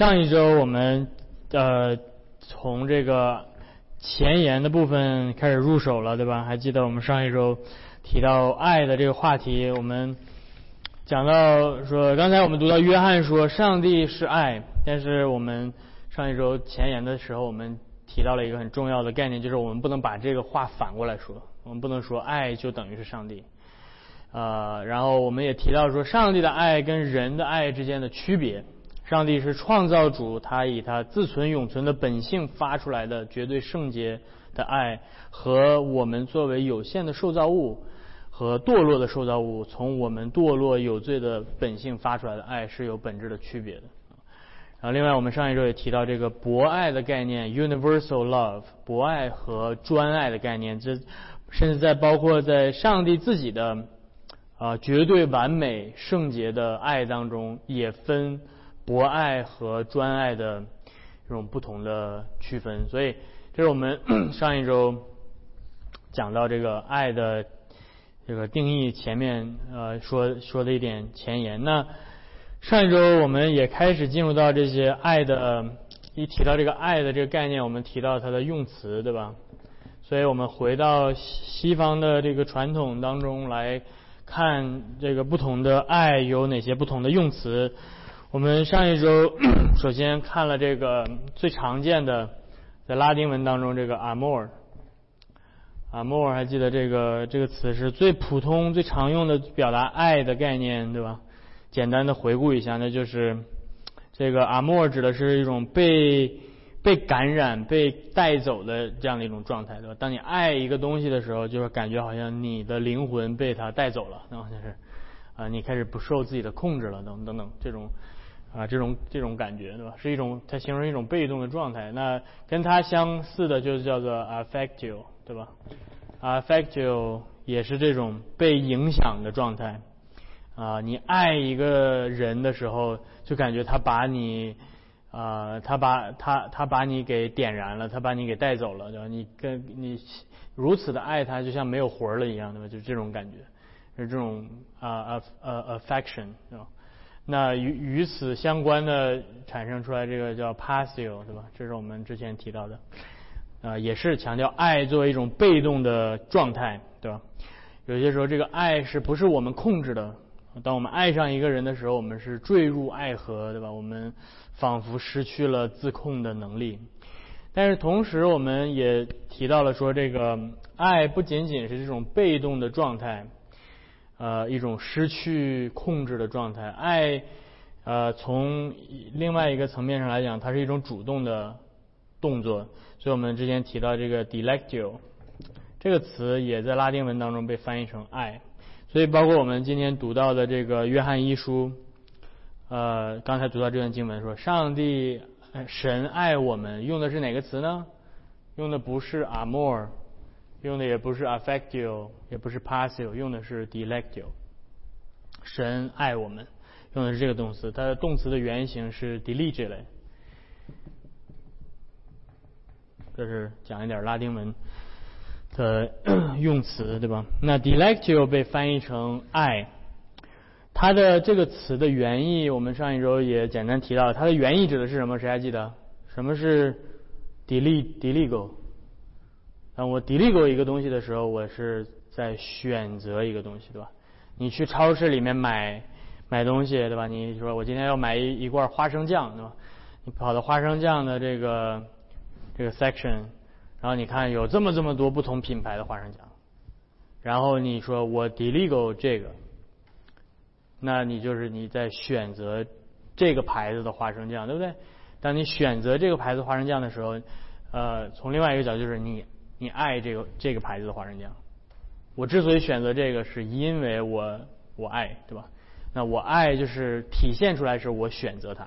上一周我们呃从这个前言的部分开始入手了，对吧？还记得我们上一周提到爱的这个话题，我们讲到说，刚才我们读到约翰说上帝是爱，但是我们上一周前言的时候，我们提到了一个很重要的概念，就是我们不能把这个话反过来说，我们不能说爱就等于是上帝。呃，然后我们也提到说，上帝的爱跟人的爱之间的区别。上帝是创造主，他以他自存永存的本性发出来的绝对圣洁的爱，和我们作为有限的受造物和堕落的受造物，从我们堕落有罪的本性发出来的爱是有本质的区别的。然后，另外我们上一周也提到这个博爱的概念 （universal love），博爱和专爱的概念，这甚至在包括在上帝自己的啊绝对完美圣洁的爱当中也分。博爱和专爱的这种不同的区分，所以这是我们 上一周讲到这个爱的这个定义前面呃说说的一点前言。那上一周我们也开始进入到这些爱的，一提到这个爱的这个概念，我们提到它的用词，对吧？所以我们回到西方的这个传统当中来看这个不同的爱有哪些不同的用词。我们上一周 首先看了这个最常见的，在拉丁文当中这个 amor，amor 还记得这个这个词是最普通最常用的表达爱的概念，对吧？简单的回顾一下，那就是这个 amor 指的是一种被被感染、被带走的这样的一种状态，对吧？当你爱一个东西的时候，就是感觉好像你的灵魂被它带走了，那好像是啊，你开始不受自己的控制了，等等等这种。啊，这种这种感觉，对吧？是一种，它形容一种被动的状态。那跟它相似的，就是叫做 affective，对吧？affective 也是这种被影响的状态。啊，你爱一个人的时候，就感觉他把你，啊，他把他他把你给点燃了，他把你给带走了，对吧？你跟你如此的爱他，就像没有魂了一样，对吧？就这种感觉，是这种啊呃 affection，对吧？那与与此相关的产生出来这个叫 passio，对吧？这是我们之前提到的，啊，也是强调爱作为一种被动的状态，对吧？有些时候这个爱是不是我们控制的？当我们爱上一个人的时候，我们是坠入爱河，对吧？我们仿佛失去了自控的能力。但是同时，我们也提到了说，这个爱不仅仅是这种被动的状态。呃，一种失去控制的状态。爱，呃，从另外一个层面上来讲，它是一种主动的动作。所以我们之前提到这个 delectio 这个词，也在拉丁文当中被翻译成爱。所以，包括我们今天读到的这个约翰一书，呃，刚才读到这段经文说，上帝神爱我们，用的是哪个词呢？用的不是 amor。用的也不是 affectio，也不是 passive，用的是 delectio。神爱我们，用的是这个动词，它的动词的原型是 delegere。这是讲一点拉丁文的 用词，对吧？那 delectio 被翻译成爱，它的这个词的原意，我们上一周也简单提到，它的原意指的是什么？谁还记得？什么是 deleg？deleg？当我 delete 一个东西的时候，我是在选择一个东西，对吧？你去超市里面买买东西，对吧？你说我今天要买一一罐花生酱，对吧？你跑到花生酱的这个这个 section，然后你看有这么这么多不同品牌的花生酱，然后你说我 delete 这个，那你就是你在选择这个牌子的花生酱，对不对？当你选择这个牌子花生酱的时候，呃，从另外一个角度就是你。你爱这个这个牌子的花生酱，我之所以选择这个，是因为我我爱，对吧？那我爱就是体现出来是我选择它，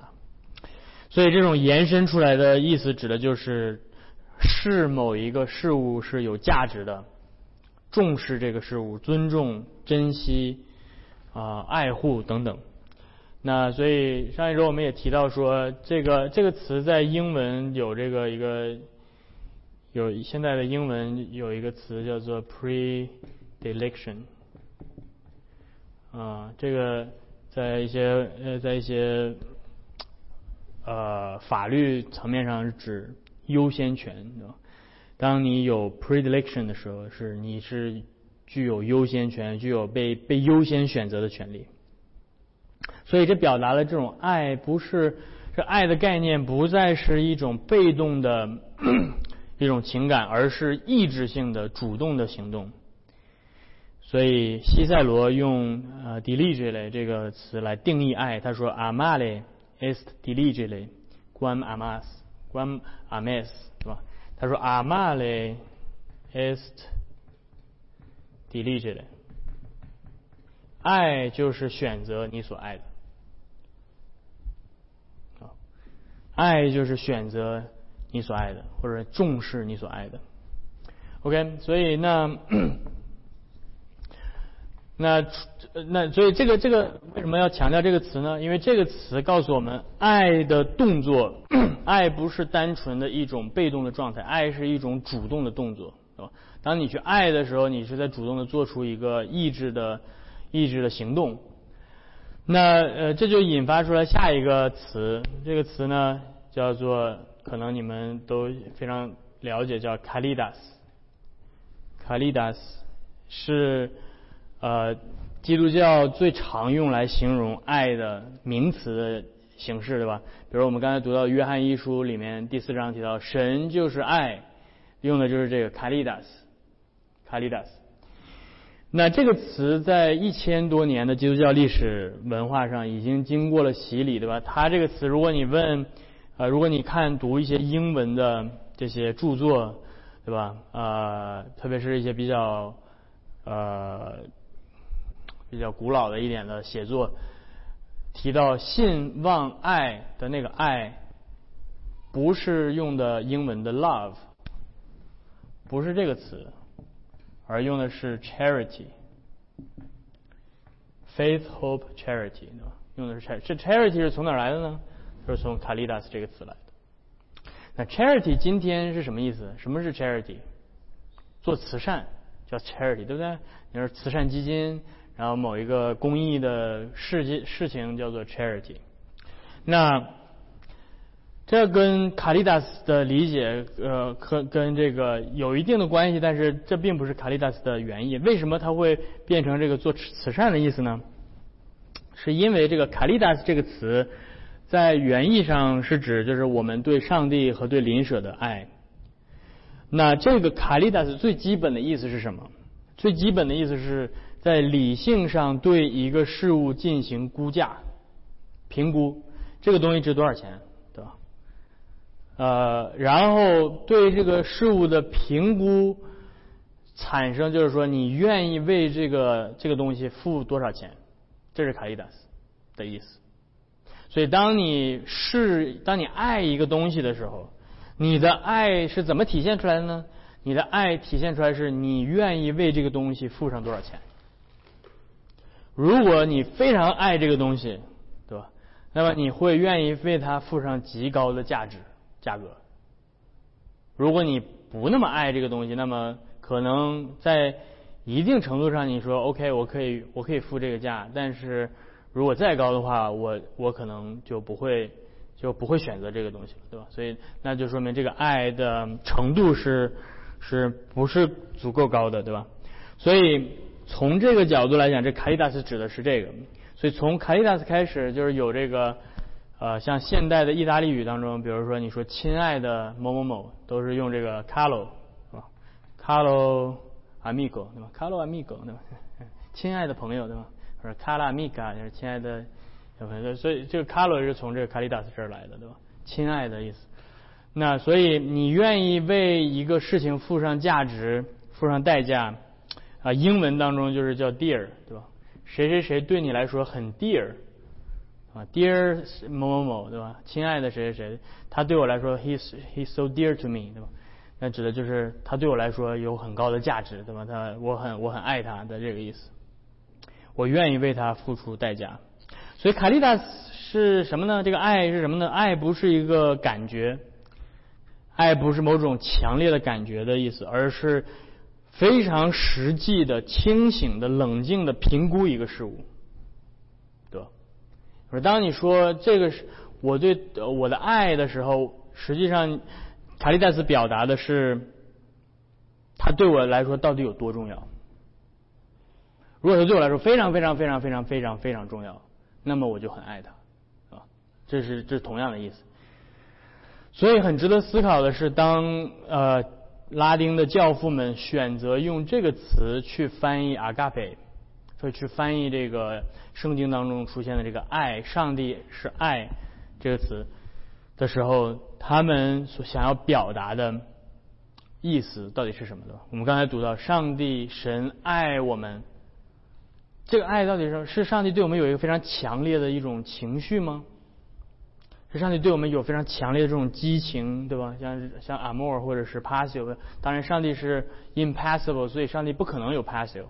所以这种延伸出来的意思指的就是视某一个事物是有价值的，重视这个事物，尊重、珍惜啊、爱护等等。那所以上一周我们也提到说，这个这个词在英文有这个一个。有现在的英文有一个词叫做 predilection，啊，这个在一些呃在一些呃法律层面上是指优先权，对吧？当你有 predilection 的时候，是你是具有优先权，具有被被优先选择的权利。所以这表达了这种爱不是这爱的概念不再是一种被动的一种情感，而是意志性的主动的行动。所以西塞罗用呃 diligere 这个词来定义爱，他说 amare est diligere quam amas quam ames，是吧？他说 amare est diligere，爱就是选择你所爱的。爱就是选择你所爱的，或者重视你所爱的。OK，所以那那那所以这个这个为什么要强调这个词呢？因为这个词告诉我们，爱的动作，爱不是单纯的一种被动的状态，爱是一种主动的动作，对吧？当你去爱的时候，你是在主动的做出一个意志的意志的行动。那呃，这就引发出来下一个词，这个词呢叫做，可能你们都非常了解，叫 kalidas。kalidas 是呃基督教最常用来形容爱的名词形式，对吧？比如我们刚才读到约翰一书里面第四章提到，神就是爱，用的就是这个 kalidas。kalidas。那这个词在一千多年的基督教历史文化上已经经过了洗礼，对吧？它这个词，如果你问，呃，如果你看读一些英文的这些著作，对吧？呃，特别是一些比较呃比较古老的一点的写作，提到信望爱的那个爱，不是用的英文的 love，不是这个词。而用的是 charity，faith, hope, charity，对吧？用的是 charity，这 charity 是从哪来的呢？就是从 caritas 这个词来的。那 charity 今天是什么意思？什么是 charity？做慈善叫 charity，对不对？你说慈善基金，然后某一个公益的事件事情叫做 charity。那这跟卡利达斯的理解，呃，和跟这个有一定的关系，但是这并不是卡利达斯的原意。为什么它会变成这个做慈善的意思呢？是因为这个卡利达斯这个词，在原意上是指就是我们对上帝和对邻舍的爱。那这个卡利达斯最基本的意思是什么？最基本的意思是在理性上对一个事物进行估价、评估，这个东西值多少钱？对吧呃，然后对这个事物的评估产生，就是说你愿意为这个这个东西付多少钱，这是卡利达斯的意思。所以，当你是当你爱一个东西的时候，你的爱是怎么体现出来的呢？你的爱体现出来是你愿意为这个东西付上多少钱。如果你非常爱这个东西，对吧？那么你会愿意为它付上极高的价值。价格，如果你不那么爱这个东西，那么可能在一定程度上，你说 OK，我可以我可以付这个价，但是如果再高的话，我我可能就不会就不会选择这个东西了，对吧？所以那就说明这个爱的程度是是不是足够高的，对吧？所以从这个角度来讲，这卡利达斯指的是这个，所以从卡利达斯开始就是有这个。呃，像现代的意大利语当中，比如说你说“亲爱的某某某”，都是用这个 “caro”，是吧？“caro amico”，对吧？“caro amico”，对吧？亲爱的朋友，对吧？或者 “cara amica”，就是亲爱的小朋友。所以这个 “caro” 是从这个 “caritas” 这儿来的，对吧？亲爱的意思。那所以你愿意为一个事情付上价值、付上代价啊？英文当中就是叫 “dear”，对吧？谁谁谁对你来说很 dear。啊，Dear 某某某，对吧？亲爱的谁谁谁，他对我来说，He's He's so dear to me，对吧？那指的就是他对我来说有很高的价值，对吧？他我很我很爱他的这个意思，我愿意为他付出代价。所以卡利达是什么呢？这个爱是什么呢？爱不是一个感觉，爱不是某种强烈的感觉的意思，而是非常实际的、清醒的、冷静的评估一个事物。对当你说这个是我对我的爱的时候，实际上卡利戴斯表达的是他对我来说到底有多重要。如果说对我来说非常非常非常非常非常非常重要，那么我就很爱他，啊，这是这是同样的意思。所以很值得思考的是，当呃拉丁的教父们选择用这个词去翻译 agape，所以去翻译这个圣经当中出现的这个爱，上帝是爱这个词的时候，他们所想要表达的意思到底是什么的？我们刚才读到，上帝神爱我们。这个爱到底是是上帝对我们有一个非常强烈的一种情绪吗？是上帝对我们有非常强烈的这种激情，对吧？像像 amor 或者是 passive，当然上帝是 impassible，所以上帝不可能有 passive。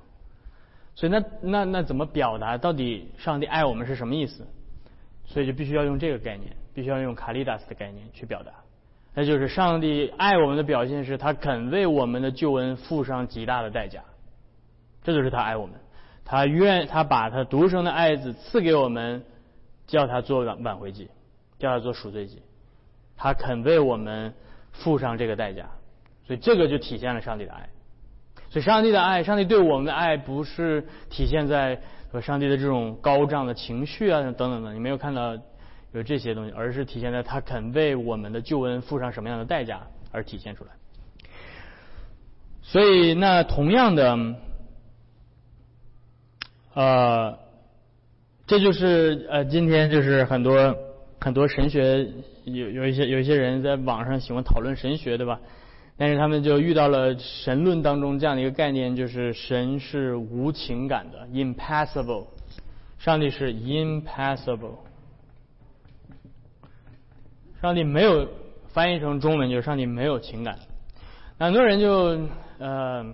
所以那那那怎么表达到底上帝爱我们是什么意思？所以就必须要用这个概念，必须要用卡利达斯的概念去表达。那就是上帝爱我们的表现是他肯为我们的救恩付上极大的代价，这就是他爱我们。他愿他把他独生的爱子赐给我们，叫他做挽挽回祭，叫他做赎罪祭，他肯为我们付上这个代价，所以这个就体现了上帝的爱。所以上帝的爱，上帝对我们的爱不是体现在和上帝的这种高涨的情绪啊等等的，你没有看到有这些东西，而是体现在他肯为我们的救恩付上什么样的代价而体现出来。所以那同样的。呃，这就是呃，今天就是很多很多神学有有一些有一些人在网上喜欢讨论神学，对吧？但是他们就遇到了神论当中这样的一个概念，就是神是无情感的，impassible，上帝是 impassible，上帝没有翻译成中文就是上帝没有情感，很多人就呃，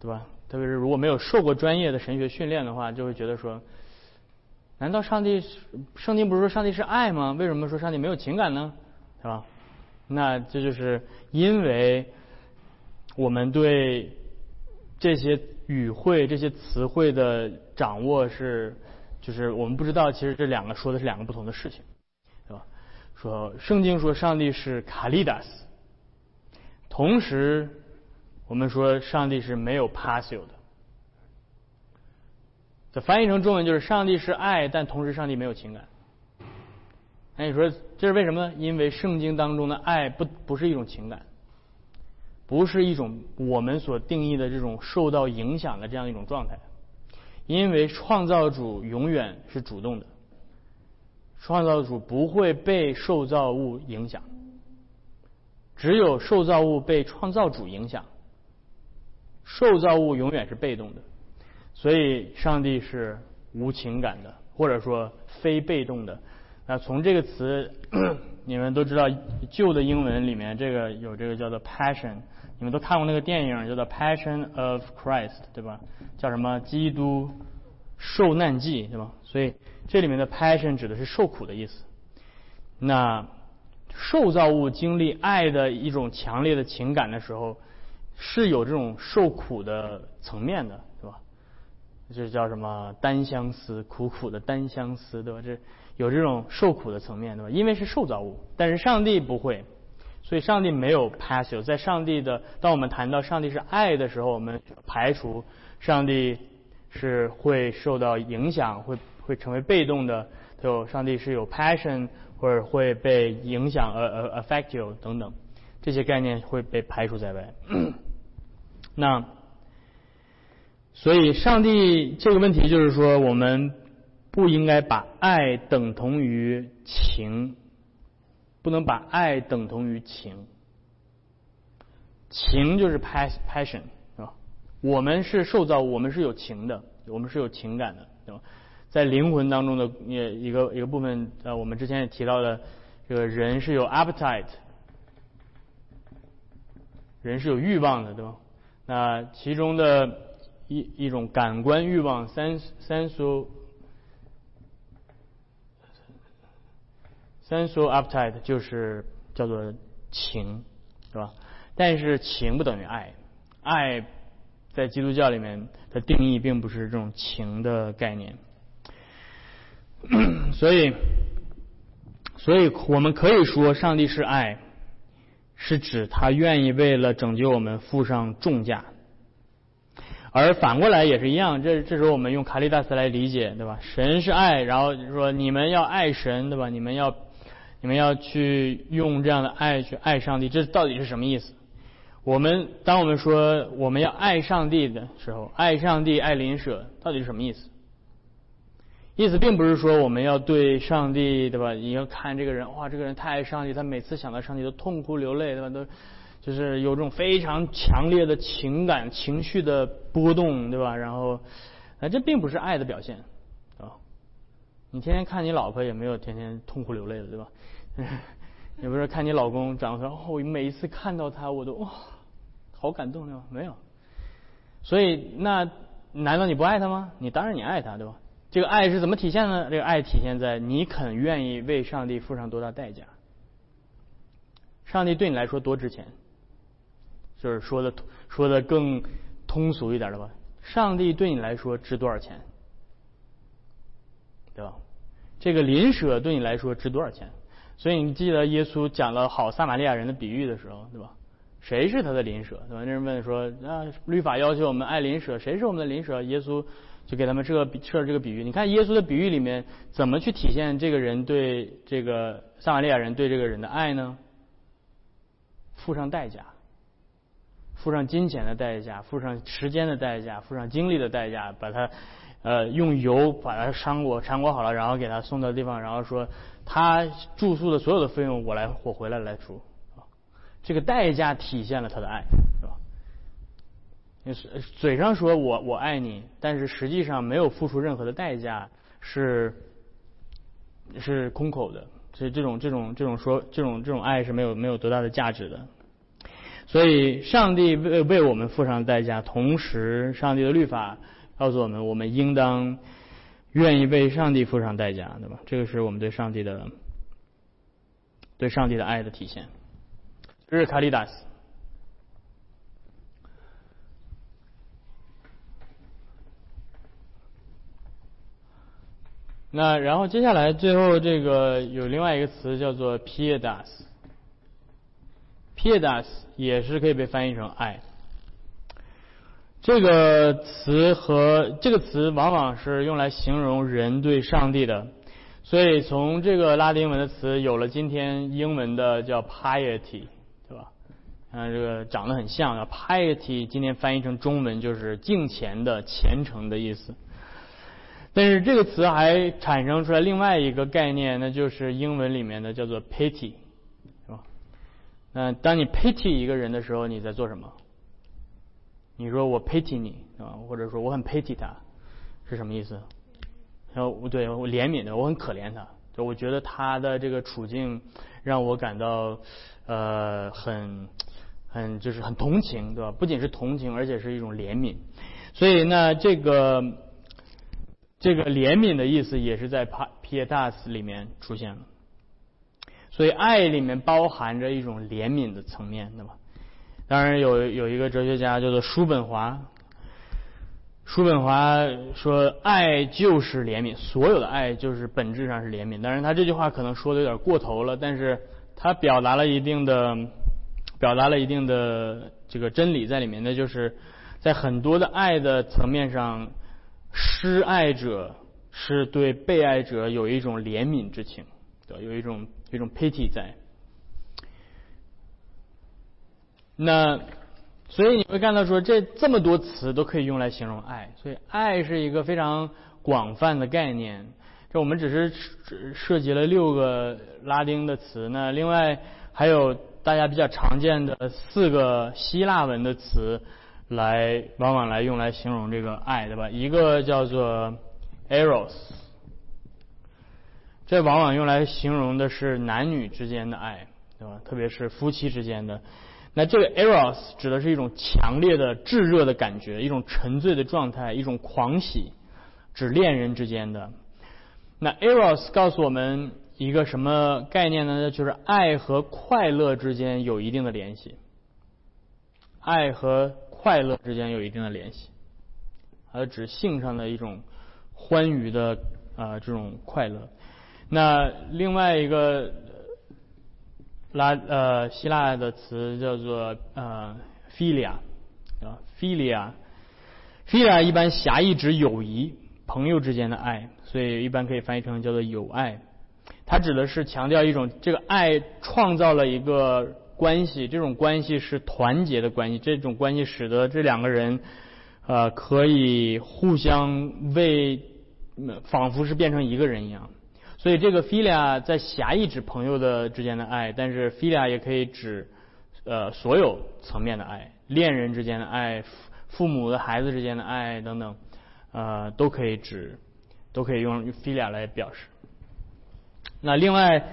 对吧？特别是如果没有受过专业的神学训练的话，就会觉得说：难道上帝圣经不是说上帝是爱吗？为什么说上帝没有情感呢？是吧？那这就是因为我们对这些语汇、这些词汇的掌握是，就是我们不知道，其实这两个说的是两个不同的事情，是吧？说圣经说上帝是卡利达斯，同时。我们说上帝是没有 passive 的，这翻译成中文就是上帝是爱，但同时上帝没有情感。那你说这是为什么呢？因为圣经当中的爱不不是一种情感，不是一种我们所定义的这种受到影响的这样一种状态。因为创造主永远是主动的，创造主不会被受造物影响，只有受造物被创造主影响。受造物永远是被动的，所以上帝是无情感的，或者说非被动的。那从这个词，你们都知道，旧的英文里面这个有这个叫做 passion，你们都看过那个电影叫做 Passion of Christ，对吧？叫什么？基督受难记，对吧？所以这里面的 passion 指的是受苦的意思。那受造物经历爱的一种强烈的情感的时候。是有这种受苦的层面的，对吧？这叫什么单相思，苦苦的单相思，对吧？这有这种受苦的层面，对吧？因为是受造物，但是上帝不会，所以上帝没有 passive。在上帝的，当我们谈到上帝是爱的时候，我们排除上帝是会受到影响，会会成为被动的，就上帝是有 passion 或者会被影响呃呃 affect you 等等，这些概念会被排除在外。那，所以上帝这个问题就是说，我们不应该把爱等同于情，不能把爱等同于情。情就是 pass passion 是吧？我们是受造，我们是有情的，我们是有情感的，对吧？在灵魂当中的也一个一个部分，呃，我们之前也提到的，这个人是有 appetite，人是有欲望的，对吧？那其中的一一种感官欲望，三三 s 三 s appetite 就是叫做情，是吧？但是情不等于爱，爱在基督教里面的定义并不是这种情的概念，所以。所以我们可以说，上帝是爱，是指他愿意为了拯救我们付上重价。而反过来也是一样，这这时候我们用卡利达斯来理解，对吧？神是爱，然后说你们要爱神，对吧？你们要你们要去用这样的爱去爱上帝，这到底是什么意思？我们当我们说我们要爱上帝的时候，爱上帝、爱邻舍，到底是什么意思？意思并不是说我们要对上帝，对吧？你要看这个人，哇，这个人太爱上帝，他每次想到上帝都痛哭流泪，对吧？都。就是有种非常强烈的情感情绪的波动，对吧？然后，啊，这并不是爱的表现，啊，你天天看你老婆也没有天天痛哭流泪的，对吧？也不是看你老公长得哦，每一次看到他我都哇，好感动，对吧？没有。所以那难道你不爱他吗？你当然你爱他，对吧？这个爱是怎么体现呢？这个爱体现在你肯愿意为上帝付上多大代价。上帝对你来说多值钱？就是说的说的更通俗一点的吧，上帝对你来说值多少钱，对吧？这个邻舍对你来说值多少钱？所以你记得耶稣讲了好撒玛利亚人的比喻的时候，对吧？谁是他的邻舍？对吧？那人问说啊，律法要求我们爱邻舍，谁是我们的邻舍？耶稣就给他们设设这个比喻。你看耶稣的比喻里面怎么去体现这个人对这个撒玛利亚人对这个人的爱呢？付上代价。付上金钱的代价，付上时间的代价，付上精力的代价，把他呃用油把他伤过缠裹好了，然后给他送到地方，然后说他住宿的所有的费用我来我回来来出，这个代价体现了他的爱，嘴上说我我爱你，但是实际上没有付出任何的代价，是是空口的，所以这种这种这种说这种这种爱是没有没有多大的价值的。所以，上帝为为我们付上代价，同时，上帝的律法告诉我们，我们应当愿意为上帝付上代价，对吧？这个是我们对上帝的对上帝的爱的体现。这是卡利达斯。那然后接下来最后这个有另外一个词叫做 pietas。pietas 也是可以被翻译成爱。这个词和这个词往往是用来形容人对上帝的，所以从这个拉丁文的词有了今天英文的叫 piety，对吧？嗯，这个长得很像啊，piety 今天翻译成中文就是敬虔的、虔诚的意思。但是这个词还产生出来另外一个概念，那就是英文里面的叫做 pity。嗯，当你 pity 一个人的时候，你在做什么？你说我 pity 你啊，或者说我很 pity 他，是什么意思？然后对我怜悯的，我很可怜他，就我觉得他的这个处境让我感到呃很很就是很同情，对吧？不仅是同情，而且是一种怜悯。所以呢，这个这个怜悯的意思也是在 pietas 里面出现了。所以爱里面包含着一种怜悯的层面，对吧？当然有有一个哲学家叫做叔本华，叔本华说爱就是怜悯，所有的爱就是本质上是怜悯。当然他这句话可能说的有点过头了，但是他表达了一定的表达了一定的这个真理在里面，那就是在很多的爱的层面上，施爱者是对被爱者有一种怜悯之情，对，有一种。有一种 pity 在，那所以你会看到说，这这么多词都可以用来形容爱，所以爱是一个非常广泛的概念。这我们只是涉及了六个拉丁的词，那另外还有大家比较常见的四个希腊文的词，来往往来用来形容这个爱，对吧？一个叫做 eros。这往往用来形容的是男女之间的爱，对吧？特别是夫妻之间的。那这个 eros 指的是一种强烈的炙热的感觉，一种沉醉的状态，一种狂喜，指恋人之间的。那 eros 告诉我们一个什么概念呢？就是爱和快乐之间有一定的联系。爱和快乐之间有一定的联系，而指性上的一种欢愉的啊这种快乐。那另外一个拉呃希腊的词叫做呃 philia 啊 philia philia 一般狭义指友谊朋友之间的爱，所以一般可以翻译成叫做友爱。它指的是强调一种这个爱创造了一个关系，这种关系是团结的关系，这种关系使得这两个人呃可以互相为仿佛是变成一个人一样。所以这个 philia 在狭义指朋友的之间的爱，但是 philia 也可以指呃所有层面的爱，恋人之间的爱，父母的孩子之间的爱等等，呃都可以指，都可以用 philia 来表示。那另外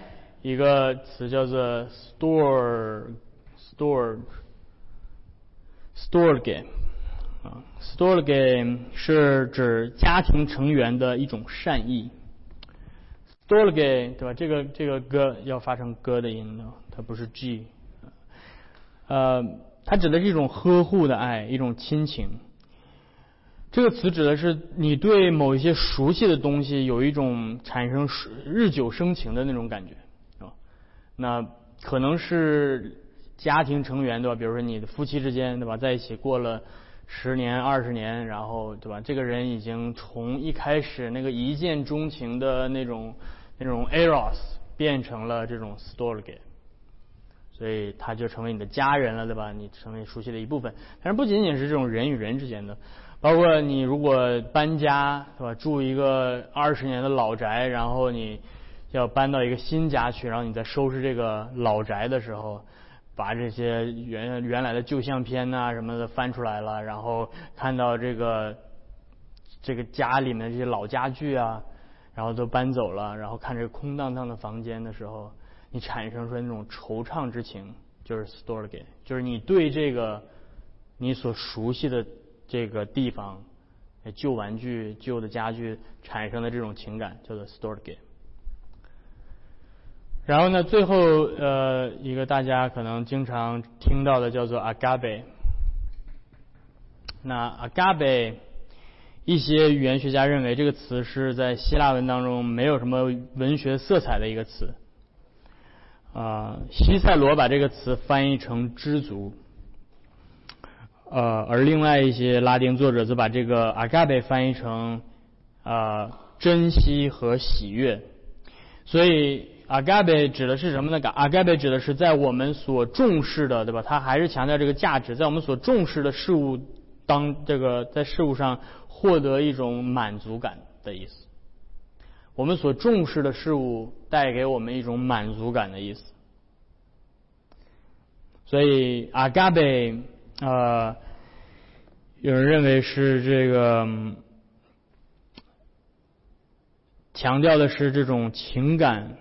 一个词叫做 store，store，store game，啊 store game 是指家庭成员的一种善意。store game 对吧？这个这个歌要发成歌的音呢，它不是 G。呃，它指的是一种呵护的爱，一种亲情。这个词指的是你对某一些熟悉的东西有一种产生日久生情的那种感觉。那可能是家庭成员对吧？比如说你的夫妻之间对吧，在一起过了。十年、二十年，然后对吧？这个人已经从一开始那个一见钟情的那种那种 eros 变成了这种 storge，所以他就成为你的家人了，对吧？你成为熟悉的一部分。但是不仅仅是这种人与人之间的，包括你如果搬家，对吧？住一个二十年的老宅，然后你要搬到一个新家去，然后你在收拾这个老宅的时候。把这些原原来的旧相片呐什么的翻出来了，然后看到这个这个家里面这些老家具啊，然后都搬走了，然后看这空荡荡的房间的时候，你产生出那种惆怅之情，就是 storge，就是你对这个你所熟悉的这个地方，旧玩具、旧的家具产生的这种情感，叫做 storge。然后呢，最后呃一个大家可能经常听到的叫做 agape。那 agape，一些语言学家认为这个词是在希腊文当中没有什么文学色彩的一个词。啊，西塞罗把这个词翻译成知足。呃，而另外一些拉丁作者则把这个 agape 翻译成啊珍惜和喜悦。所以。Agape 指的是什么呢？agape 指的是在我们所重视的，对吧？它还是强调这个价值，在我们所重视的事物当这个在事物上获得一种满足感的意思。我们所重视的事物带给我们一种满足感的意思。所以 agape 呃，有人认为是这个强调的是这种情感。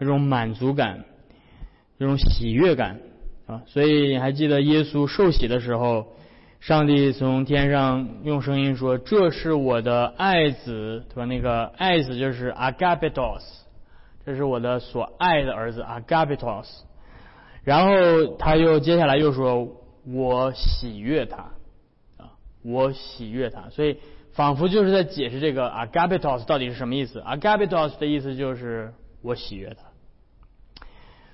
这种满足感，这种喜悦感啊，所以你还记得耶稣受洗的时候，上帝从天上用声音说：“这是我的爱子，对吧？”那个爱子就是 Agapitos，这是我的所爱的儿子 Agapitos。然后他又接下来又说：“我喜悦他啊，我喜悦他。”所以仿佛就是在解释这个 Agapitos 到底是什么意思。Agapitos 的意思就是我喜悦他。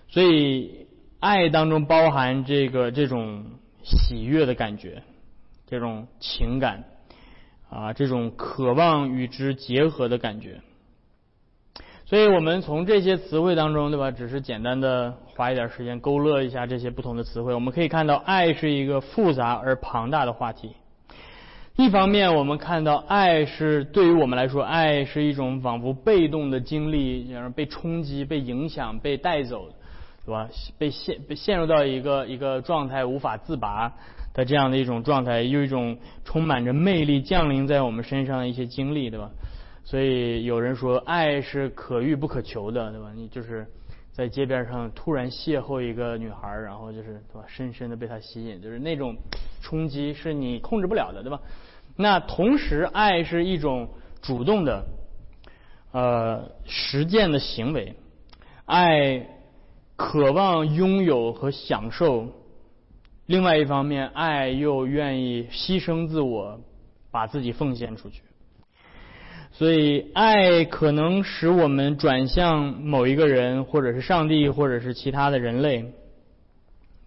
所以，爱当中包含这个这种喜悦的感觉，这种情感啊，这种渴望与之结合的感觉。所以我们从这些词汇当中，对吧？只是简单的花一点时间勾勒一下这些不同的词汇，我们可以看到，爱是一个复杂而庞大的话题。一方面，我们看到爱是对于我们来说，爱是一种仿佛被动的经历，然后被冲击、被影响、被带走。对吧？被陷被陷入到一个一个状态无法自拔的这样的一种状态，有一种充满着魅力降临在我们身上的一些经历，对吧？所以有人说，爱是可遇不可求的，对吧？你就是在街边上突然邂逅一个女孩，然后就是对吧，深深的被她吸引，就是那种冲击是你控制不了的，对吧？那同时，爱是一种主动的呃实践的行为，爱。渴望拥有和享受，另外一方面，爱又愿意牺牲自我，把自己奉献出去。所以爱可能使我们转向某一个人，或者是上帝，或者是其他的人类，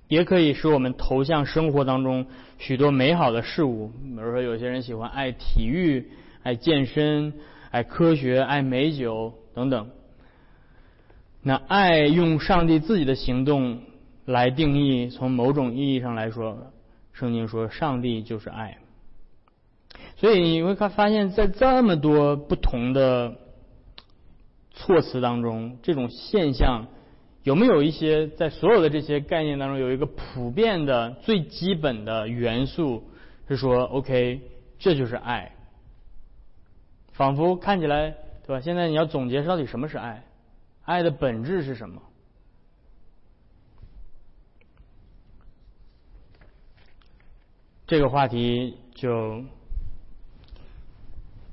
也可以使我们投向生活当中许多美好的事物。比如说，有些人喜欢爱体育、爱健身、爱科学、爱美酒等等。那爱用上帝自己的行动来定义，从某种意义上来说，圣经说上帝就是爱。所以你会看发现，在这么多不同的措辞当中，这种现象有没有一些在所有的这些概念当中有一个普遍的最基本的元素，是说 OK，这就是爱。仿佛看起来，对吧？现在你要总结到底什么是爱？爱的本质是什么？这个话题就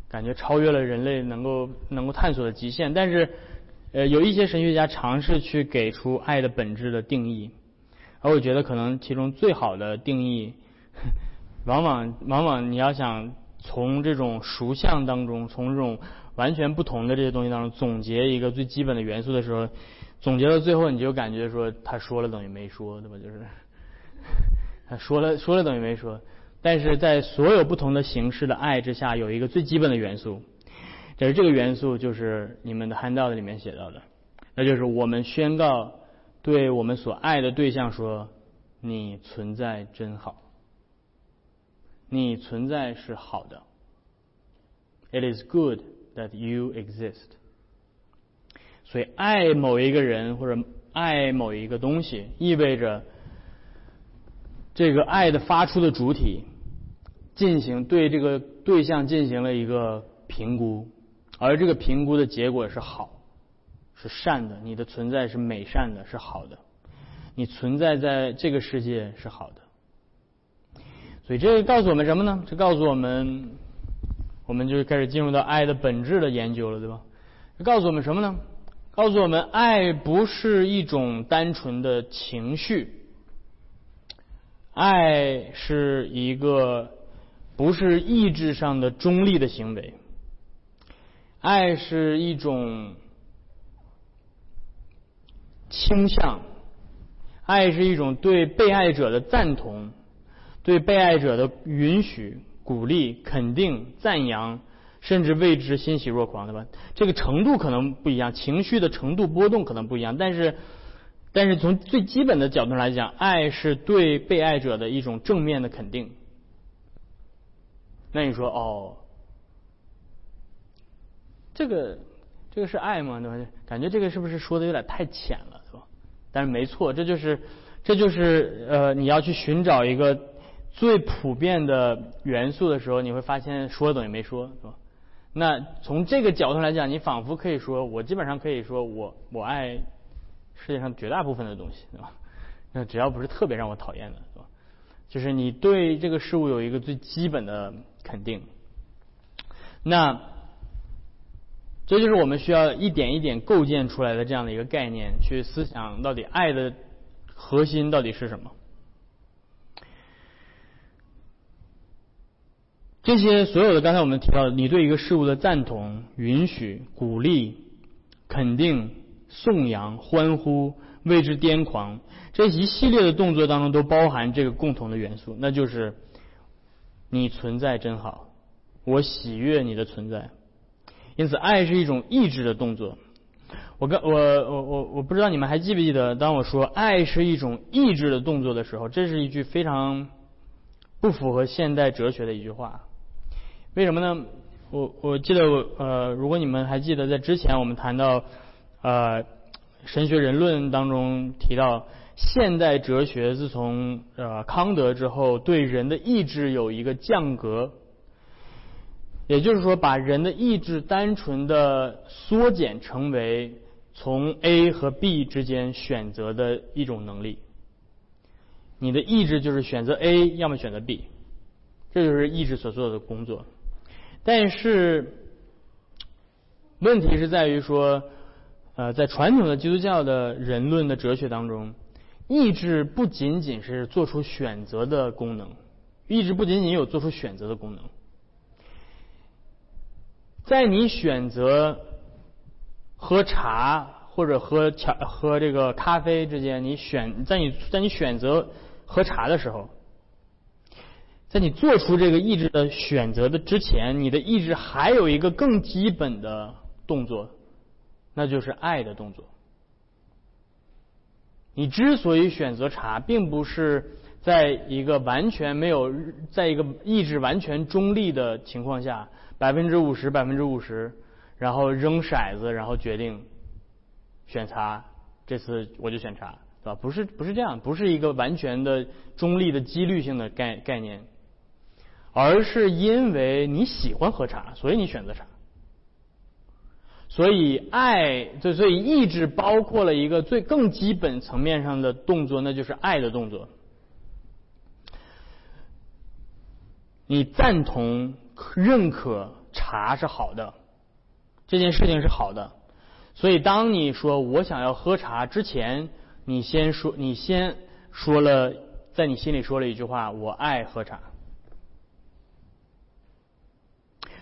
感觉超越了人类能够能够探索的极限。但是，呃，有一些神学家尝试去给出爱的本质的定义，而我觉得可能其中最好的定义，往往往往你要想从这种熟相当中，从这种。完全不同的这些东西当中，总结一个最基本的元素的时候，总结到最后，你就感觉说他说了等于没说，对吧？就是 他说了说了等于没说。但是在所有不同的形式的爱之下，有一个最基本的元素，就是这个元素就是你们的 handout 里面写到的，那就是我们宣告对我们所爱的对象说：“你存在真好，你存在是好的。” It is good. That you exist，所以爱某一个人或者爱某一个东西，意味着这个爱的发出的主体进行对这个对象进行了一个评估，而这个评估的结果是好，是善的，你的存在是美善的，是好的，你存在在这个世界是好的。所以这告诉我们什么呢？这告诉我们。我们就开始进入到爱的本质的研究了，对吧？告诉我们什么呢？告诉我们，爱不是一种单纯的情绪，爱是一个不是意志上的中立的行为，爱是一种倾向，爱是一种对被爱者的赞同，对被爱者的允许。鼓励、肯定、赞扬，甚至为之欣喜若狂，对吧？这个程度可能不一样，情绪的程度波动可能不一样，但是，但是从最基本的角度来讲，爱是对被爱者的一种正面的肯定。那你说，哦，这个这个是爱吗？对吧？感觉这个是不是说的有点太浅了，是吧？但是没错，这就是这就是呃，你要去寻找一个。最普遍的元素的时候，你会发现说等于没说，是吧？那从这个角度来讲，你仿佛可以说，我基本上可以说我我爱世界上绝大部分的东西，对吧？那只要不是特别让我讨厌的，是吧？就是你对这个事物有一个最基本的肯定。那这就是我们需要一点一点构建出来的这样的一个概念，去思想到底爱的核心到底是什么。这些所有的刚才我们提到的，你对一个事物的赞同、允许、鼓励、肯定、颂扬、欢呼、为之癫狂，这一系列的动作当中都包含这个共同的元素，那就是你存在真好，我喜悦你的存在。因此，爱是一种意志的动作。我刚我我我我不知道你们还记不记得，当我说爱是一种意志的动作的时候，这是一句非常不符合现代哲学的一句话。为什么呢？我我记得我，呃，如果你们还记得，在之前我们谈到，呃，神学人论当中提到，现代哲学自从呃康德之后，对人的意志有一个降格，也就是说，把人的意志单纯的缩减成为从 A 和 B 之间选择的一种能力。你的意志就是选择 A，要么选择 B，这就是意志所做的工作。但是问题是在于说，呃，在传统的基督教的人论的哲学当中，意志不仅仅是做出选择的功能，意志不仅仅有做出选择的功能。在你选择喝茶或者喝茶喝这个咖啡之间，你选在你在你选择喝茶的时候，在你做出这个意志的选择的之前，你的意志还有一个更基本的动作，那就是爱的动作。你之所以选择茶，并不是在一个完全没有，在一个意志完全中立的情况下，百分之五十、百分之五十，然后扔骰子，然后决定选茶。这次我就选茶，对吧？不是，不是这样，不是一个完全的中立的几率性的概概念，而是因为你喜欢喝茶，所以你选择茶。所以爱，就所以意志包括了一个最更基本层面上的动作，那就是爱的动作。你赞同、认可茶是好的，这件事情是好的。所以当你说我想要喝茶之前，你先说，你先说了，在你心里说了一句话：我爱喝茶。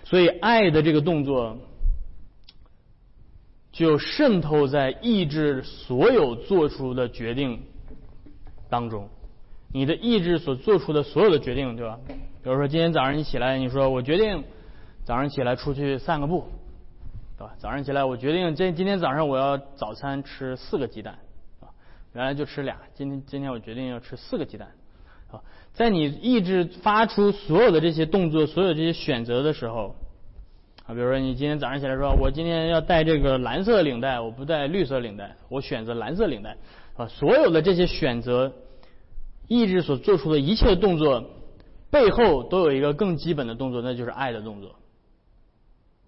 所以爱的这个动作。就渗透在意志所有做出的决定当中，你的意志所做出的所有的决定，对吧？比如说今天早上你起来，你说我决定早上起来出去散个步，对吧？早上起来我决定今今天早上我要早餐吃四个鸡蛋，啊，原来就吃俩，今天今天我决定要吃四个鸡蛋，啊，在你意志发出所有的这些动作、所有这些选择的时候。啊，比如说你今天早上起来说，我今天要戴这个蓝色领带，我不戴绿色领带，我选择蓝色领带。啊，所有的这些选择，意志所做出的一切动作背后都有一个更基本的动作，那就是爱的动作。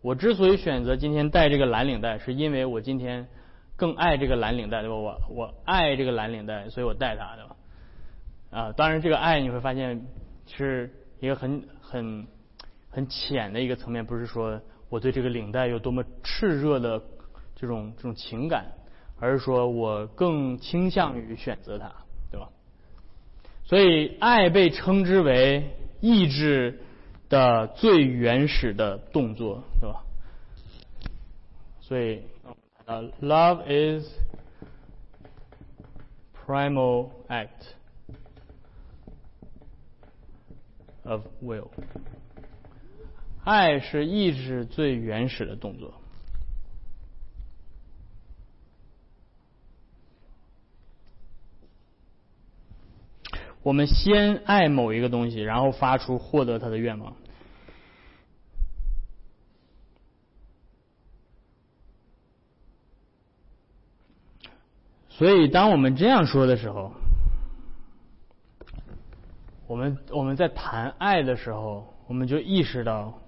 我之所以选择今天戴这个蓝领带，是因为我今天更爱这个蓝领带，对吧？我我爱这个蓝领带，所以我戴它，对吧？啊，当然这个爱你会发现是一个很很。很浅的一个层面，不是说我对这个领带有多么炽热的这种这种情感，而是说我更倾向于选择它，对吧？所以爱被称之为意志的最原始的动作，对吧？所以啊，love is primal act of will。爱是意志最原始的动作。我们先爱某一个东西，然后发出获得它的愿望。所以，当我们这样说的时候，我们我们在谈爱的时候，我们就意识到。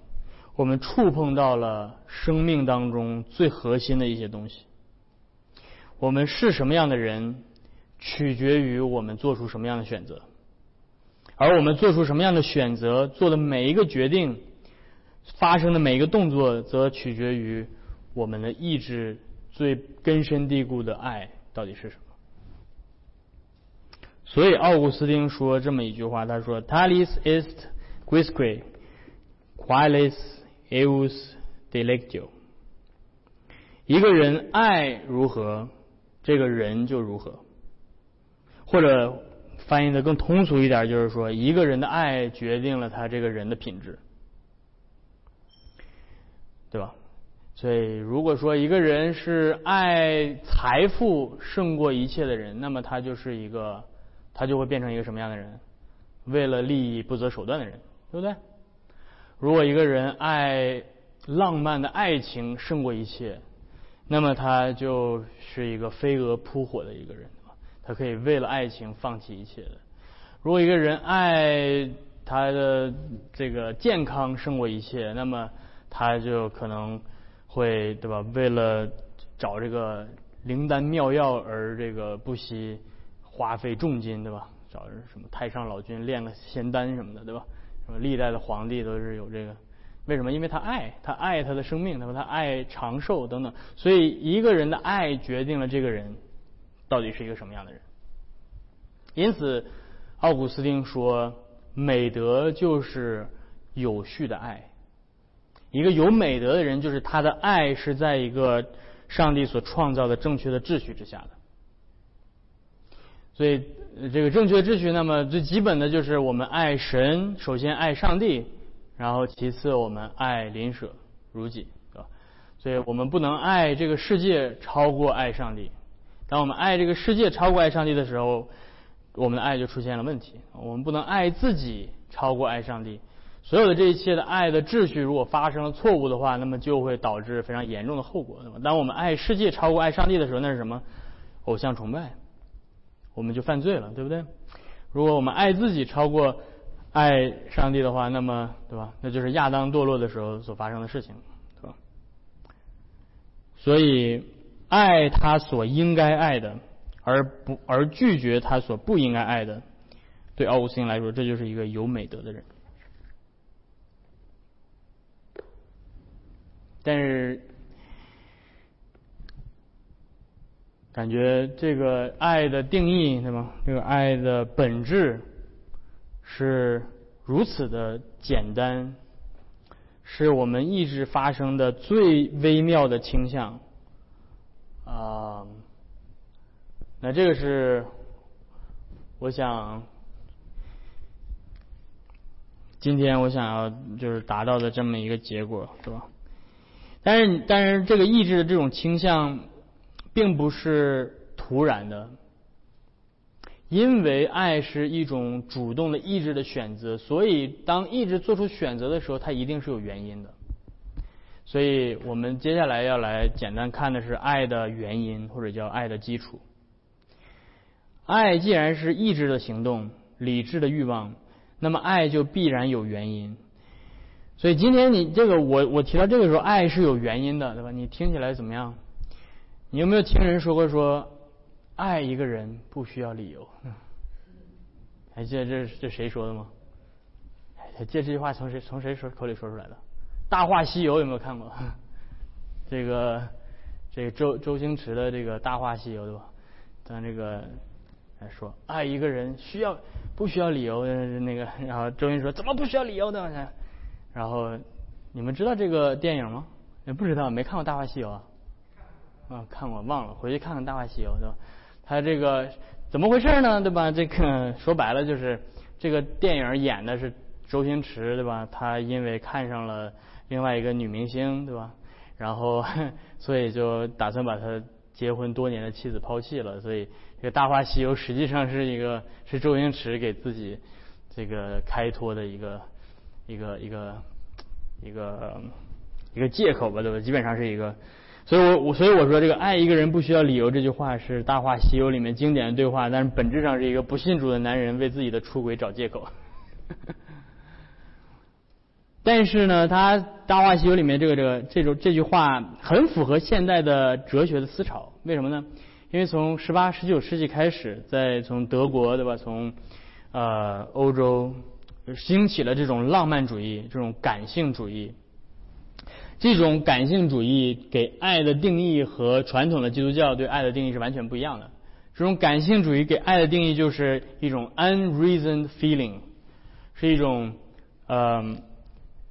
我们触碰到了生命当中最核心的一些东西。我们是什么样的人，取决于我们做出什么样的选择；而我们做出什么样的选择，做的每一个决定，发生的每一个动作，则取决于我们的意志最根深蒂固的爱到底是什么。所以，奥古斯丁说这么一句话，他说：“Talis est quisque qualis。” eus delectio，一个人爱如何，这个人就如何。或者翻译的更通俗一点，就是说，一个人的爱决定了他这个人的品质，对吧？所以，如果说一个人是爱财富胜过一切的人，那么他就是一个，他就会变成一个什么样的人？为了利益不择手段的人，对不对？如果一个人爱浪漫的爱情胜过一切，那么他就是一个飞蛾扑火的一个人，他可以为了爱情放弃一切的。如果一个人爱他的这个健康胜过一切，那么他就可能会对吧？为了找这个灵丹妙药而这个不惜花费重金，对吧？找什么太上老君炼个仙丹什么的，对吧？什么历代的皇帝都是有这个，为什么？因为他爱，他爱他的生命，他说他爱长寿等等。所以一个人的爱决定了这个人到底是一个什么样的人。因此，奥古斯丁说，美德就是有序的爱。一个有美德的人，就是他的爱是在一个上帝所创造的正确的秩序之下的。所以，这个正确秩序，那么最基本的就是我们爱神，首先爱上帝，然后其次我们爱邻舍如己，对吧？所以我们不能爱这个世界超过爱上帝。当我们爱这个世界超过爱上帝的时候，我们的爱就出现了问题。我们不能爱自己超过爱上帝。所有的这一切的爱的秩序，如果发生了错误的话，那么就会导致非常严重的后果。那么，当我们爱世界超过爱上帝的时候，那是什么？偶像崇拜，我们就犯罪了，对不对？如果我们爱自己超过爱上帝的话，那么，对吧？那就是亚当堕落的时候所发生的事情，对吧？所以，爱他所应该爱的，而不而拒绝他所不应该爱的，对奥古斯丁来说，这就是一个有美德的人。但是，感觉这个爱的定义，对吗？这个爱的本质是如此的简单，是我们意志发生的最微妙的倾向啊。那这个是我想今天我想要就是达到的这么一个结果，是吧？但是，但是这个意志的这种倾向，并不是突然的，因为爱是一种主动的意志的选择，所以当意志做出选择的时候，它一定是有原因的。所以我们接下来要来简单看的是爱的原因，或者叫爱的基础。爱既然是意志的行动、理智的欲望，那么爱就必然有原因。所以今天你这个我我提到这个时候，爱是有原因的，对吧？你听起来怎么样？你有没有听人说过说，爱一个人不需要理由？还记得这这谁说的吗？还记得这句话从谁从谁说口里说出来的？《大话西游》有没有看过？这个这个周周星驰的这个《大话西游》对吧？咱这个来说，爱一个人需要不需要理由？那个然后周星驰说怎么不需要理由呢？然后，你们知道这个电影吗？也不知道，没看过《大话西游》啊？啊，看过，忘了，回去看看《大话西游》对吧？他这个怎么回事呢？对吧？这个说白了就是这个电影演的是周星驰对吧？他因为看上了另外一个女明星对吧？然后所以就打算把他结婚多年的妻子抛弃了。所以这个《大话西游》实际上是一个是周星驰给自己这个开脱的一个。一个一个一个一个借口吧，对吧？基本上是一个，所以我我所以我说这个爱一个人不需要理由这句话是《大话西游》里面经典的对话，但是本质上是一个不信主的男人为自己的出轨找借口。但是呢，他《大话西游》里面这个这个这种这句话很符合现代的哲学的思潮，为什么呢？因为从十八十九世纪开始，在从德国对吧，从呃欧洲。兴起了这种浪漫主义，这种感性主义。这种感性主义给爱的定义和传统的基督教对爱的定义是完全不一样的。这种感性主义给爱的定义就是一种 unreasoned feeling，是一种呃，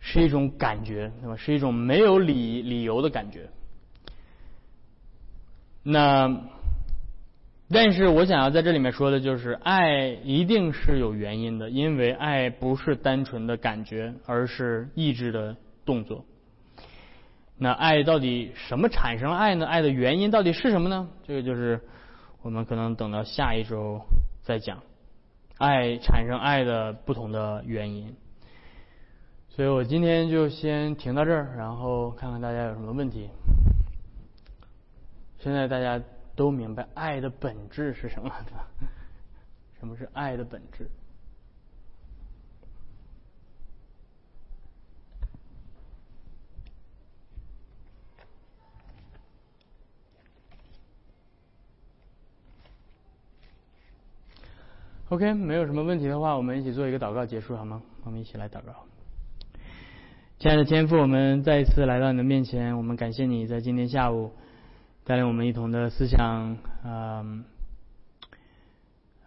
是一种感觉，对吧？是一种没有理理由的感觉。那。但是我想要在这里面说的就是，爱一定是有原因的，因为爱不是单纯的感觉，而是意志的动作。那爱到底什么产生爱呢？爱的原因到底是什么呢？这个就是我们可能等到下一周再讲，爱产生爱的不同的原因。所以我今天就先停到这儿，然后看看大家有什么问题。现在大家。都明白爱的本质是什么？什么是爱的本质？OK，没有什么问题的话，我们一起做一个祷告结束好吗？我们一起来祷告。亲爱的天父，我们再一次来到你的面前，我们感谢你在今天下午。带领我们一同的思想，啊，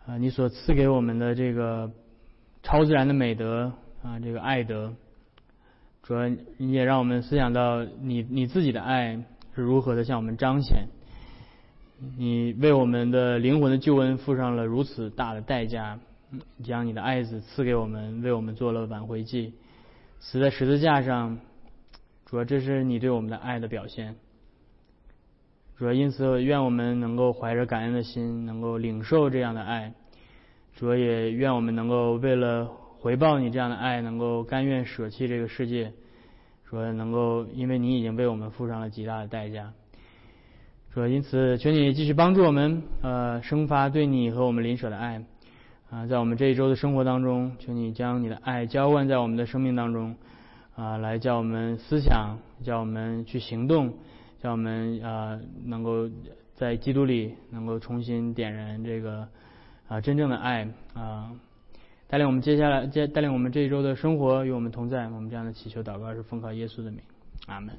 啊，你所赐给我们的这个超自然的美德啊，这个爱德，主要你也让我们思想到你你自己的爱是如何的向我们彰显。你为我们的灵魂的救恩付上了如此大的代价，将你的爱子赐给我们，为我们做了挽回祭，死在十字架上。主要这是你对我们的爱的表现。主要因此，愿我们能够怀着感恩的心，能够领受这样的爱。主要也愿我们能够为了回报你这样的爱，能够甘愿舍弃这个世界。说能够，因为你已经为我们付上了极大的代价。说因此，求你继续帮助我们，呃，生发对你和我们邻舍的爱，啊，在我们这一周的生活当中，求你将你的爱浇灌在我们的生命当中，啊，来叫我们思想，叫我们去行动，叫我们啊，能够在基督里能够重新点燃这个啊真正的爱啊，带领我们接下来接带领我们这一周的生活与我们同在。我们这样的祈求祷告是奉靠耶稣的名，阿门。